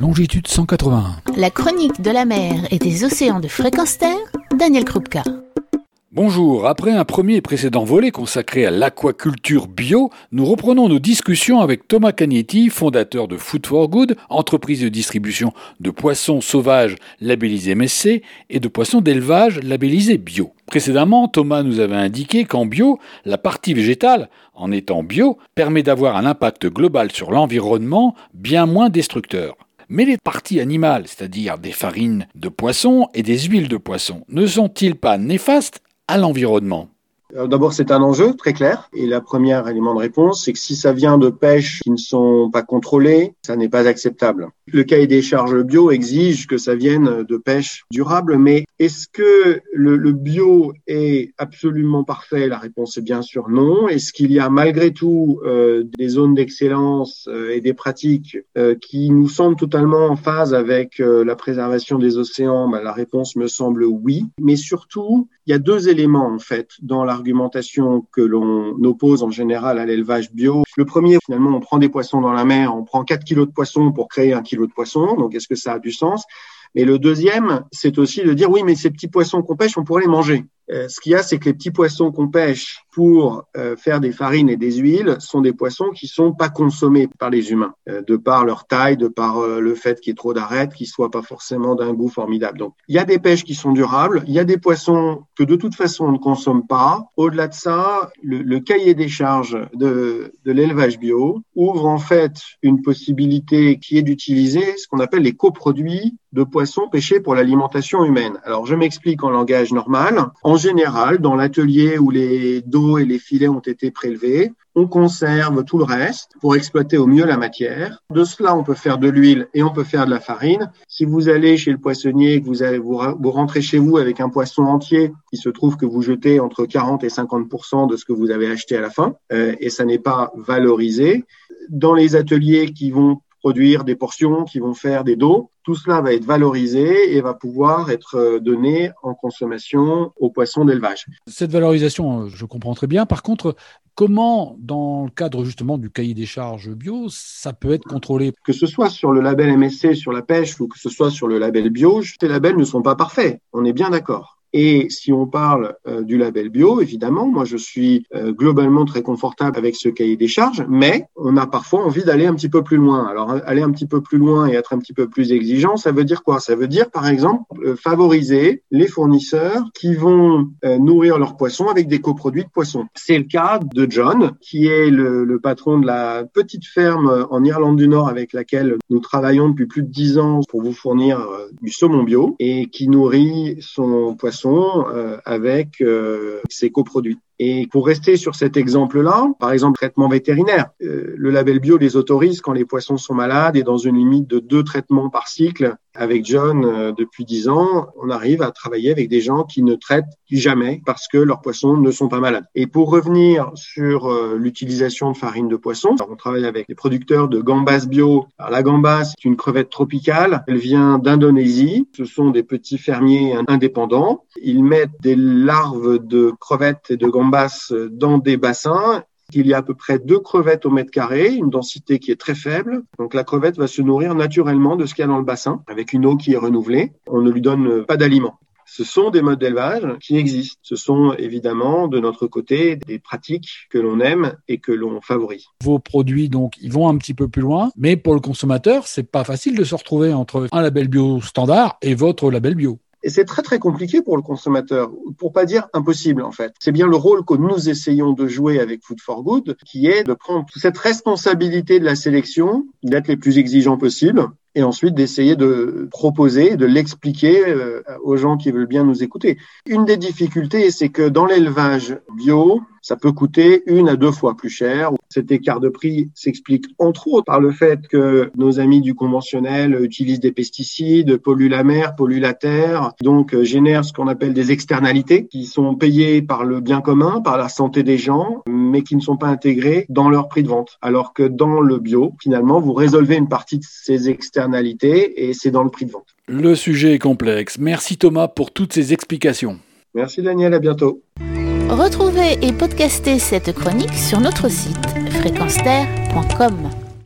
longitude 181. La chronique de la mer et des océans de fréquence terre, Daniel Krupka. Bonjour, après un premier et précédent volet consacré à l'aquaculture bio, nous reprenons nos discussions avec Thomas Cagnetti, fondateur de Food for Good, entreprise de distribution de poissons sauvages labellisés MSC et de poissons d'élevage labellisés bio. Précédemment, Thomas nous avait indiqué qu'en bio, la partie végétale, en étant bio, permet d'avoir un impact global sur l'environnement bien moins destructeur. Mais les parties animales, c'est-à-dire des farines de poisson et des huiles de poisson, ne sont-ils pas néfastes à l'environnement? D'abord, c'est un enjeu très clair. Et la première élément de réponse, c'est que si ça vient de pêches qui ne sont pas contrôlées, ça n'est pas acceptable. Le cahier des charges bio exige que ça vienne de pêches durables, mais est-ce que le, le, bio est absolument parfait? La réponse est bien sûr non. Est-ce qu'il y a malgré tout euh, des zones d'excellence euh, et des pratiques euh, qui nous semblent totalement en phase avec euh, la préservation des océans? Ben, La réponse me semble oui. Mais surtout, il y a deux éléments en fait dans l'argumentation que l'on oppose en général à l'élevage bio. Le premier, finalement, on prend des poissons dans la mer, on prend 4 kilos de poissons pour créer un kilo de poissons. Donc, est-ce que ça a du sens? Mais le deuxième, c'est aussi de dire oui, mais ces petits poissons qu'on pêche, on pourrait les manger. Euh, ce qu'il y a, c'est que les petits poissons qu'on pêche pour euh, faire des farines et des huiles sont des poissons qui sont pas consommés par les humains, euh, de par leur taille, de par le fait qu'il y ait trop d'arêtes, qu'ils soient pas forcément d'un goût formidable. Donc, il y a des pêches qui sont durables, il y a des poissons que de toute façon on ne consomme pas. Au-delà de ça, le, le, cahier des charges de, de l'élevage bio ouvre en fait une possibilité qui est d'utiliser ce qu'on appelle les coproduits de poissons pêchés pour l'alimentation humaine. Alors, je m'explique en langage normal. Général, dans l'atelier où les dos et les filets ont été prélevés, on conserve tout le reste pour exploiter au mieux la matière. De cela, on peut faire de l'huile et on peut faire de la farine. Si vous allez chez le poissonnier et que vous rentrez chez vous avec un poisson entier, il se trouve que vous jetez entre 40 et 50% de ce que vous avez acheté à la fin, euh, et ça n'est pas valorisé. Dans les ateliers qui vont produire des portions qui vont faire des dos. Tout cela va être valorisé et va pouvoir être euh, donné en consommation aux poissons d'élevage. Cette valorisation, euh, je comprends très bien. Par contre, comment, dans le cadre justement du cahier des charges bio, ça peut être contrôlé? Que ce soit sur le label MSC sur la pêche ou que ce soit sur le label bio, ces labels ne sont pas parfaits. On est bien d'accord. Et si on parle euh, du label bio, évidemment, moi je suis euh, globalement très confortable avec ce cahier des charges, mais on a parfois envie d'aller un petit peu plus loin. Alors aller un petit peu plus loin et être un petit peu plus exigeant, ça veut dire quoi? Ça veut dire par exemple euh, favoriser les fournisseurs qui vont nourrir leurs poissons avec des coproduits de poissons. C'est le cas de John, qui est le, le, patron de la petite ferme en Irlande du Nord avec laquelle nous travaillons depuis plus de dix ans pour vous fournir du saumon bio et qui nourrit son poisson euh, avec euh, ses coproduits. Et pour rester sur cet exemple-là, par exemple, traitement vétérinaire, euh, le label bio les autorise quand les poissons sont malades et dans une limite de deux traitements par cycle. Avec John, euh, depuis dix ans, on arrive à travailler avec des gens qui ne traitent jamais parce que leurs poissons ne sont pas malades. Et pour revenir sur euh, l'utilisation de farine de poisson, on travaille avec les producteurs de gambas bio. Alors, la gambas, c'est une crevette tropicale. Elle vient d'Indonésie. Ce sont des petits fermiers indépendants. Ils mettent des larves de crevettes et de gambas dans des bassins. Il y a à peu près deux crevettes au mètre carré, une densité qui est très faible. Donc la crevette va se nourrir naturellement de ce qu'il y a dans le bassin, avec une eau qui est renouvelée. On ne lui donne pas d'aliments. Ce sont des modes d'élevage qui existent. Ce sont évidemment de notre côté des pratiques que l'on aime et que l'on favorise. Vos produits donc ils vont un petit peu plus loin, mais pour le consommateur, c'est pas facile de se retrouver entre un label bio standard et votre label bio. Et c'est très très compliqué pour le consommateur, pour pas dire impossible en fait. C'est bien le rôle que nous essayons de jouer avec Food for Good, qui est de prendre cette responsabilité de la sélection, d'être les plus exigeants possibles, et ensuite d'essayer de proposer, de l'expliquer euh, aux gens qui veulent bien nous écouter. Une des difficultés, c'est que dans l'élevage bio, ça peut coûter une à deux fois plus cher. Cet écart de prix s'explique entre autres par le fait que nos amis du conventionnel utilisent des pesticides, polluent la mer, polluent la terre, donc euh, génèrent ce qu'on appelle des externalités qui sont payées par le bien commun, par la santé des gens, mais qui ne sont pas intégrées dans leur prix de vente. Alors que dans le bio, finalement, vous résolvez une partie de ces externalités et c'est dans le prix de vente. Le sujet est complexe. Merci Thomas pour toutes ces explications. Merci Daniel, à bientôt. Retrouvez et podcastez cette chronique sur notre site fréquence